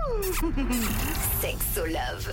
Sexo Love.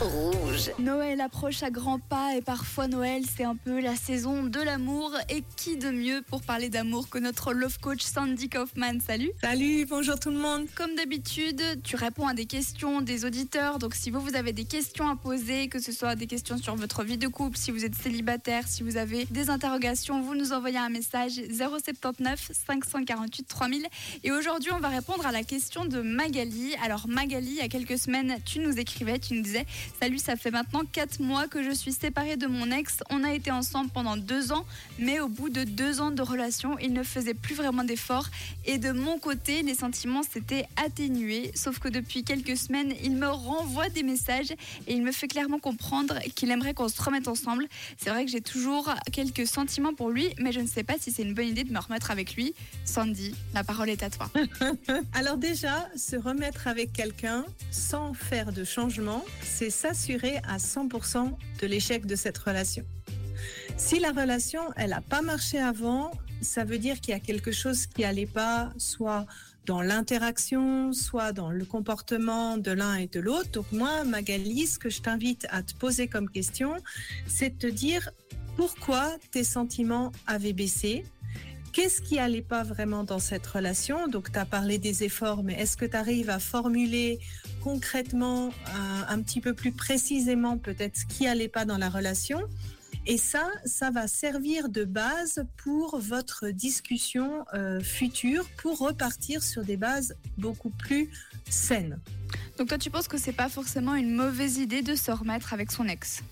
Rouge. Noël approche à grands pas et parfois Noël c'est un peu la saison de l'amour et qui de mieux pour parler d'amour que notre love coach Sandy Kaufman? Salut Salut, bonjour tout le monde. Comme d'habitude, tu réponds à des questions des auditeurs. Donc si vous, vous avez des questions à poser, que ce soit des questions sur votre vie de couple, si vous êtes célibataire, si vous avez des interrogations, vous nous envoyez un message 079 548 3000. Et aujourd'hui, on va répondre à la question de Magali. Alors Magali, il y a quelques semaines, tu nous écrivais, tu nous disais Salut, ça fait maintenant 4 mois que je suis séparée de mon ex. On a été ensemble pendant 2 ans, mais au bout de 2 ans de relation, il ne faisait plus vraiment d'efforts. Et de mon côté, les sentiments s'étaient atténués. Sauf que depuis quelques semaines, il me renvoie des messages et il me fait clairement comprendre qu'il aimerait qu'on se remette ensemble. C'est vrai que j'ai toujours quelques sentiments pour lui, mais je ne sais pas si c'est une bonne idée de me remettre avec lui. Sandy, la parole est à toi. Alors déjà, se remettre avec quelqu'un sans faire de changement, c'est s'assurer à 100% de l'échec de cette relation. Si la relation, elle n'a pas marché avant, ça veut dire qu'il y a quelque chose qui n'allait pas, soit dans l'interaction, soit dans le comportement de l'un et de l'autre. Donc moi, Magali, ce que je t'invite à te poser comme question, c'est de te dire pourquoi tes sentiments avaient baissé, Qu'est-ce qui allait pas vraiment dans cette relation? Donc, tu as parlé des efforts, mais est-ce que tu arrives à formuler concrètement, un petit peu plus précisément peut-être ce qui allait pas dans la relation? Et ça, ça va servir de base pour votre discussion euh, future, pour repartir sur des bases beaucoup plus saines. Donc toi, tu penses que c'est pas forcément une mauvaise idée de se remettre avec son ex?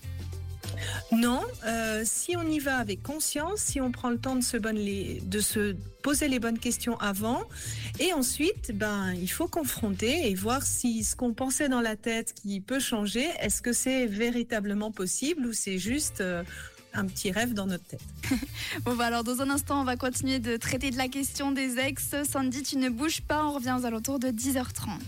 Non, euh, si on y va avec conscience, si on prend le temps de se, poser les bonnes questions avant, et ensuite, ben, il faut confronter et voir si ce qu'on pensait dans la tête qui peut changer, est-ce que c'est véritablement possible ou c'est juste euh, un petit rêve dans notre tête? bon, bah alors dans un instant, on va continuer de traiter de la question des ex. Sandy, tu ne bouges pas, on revient aux alentours de 10h30.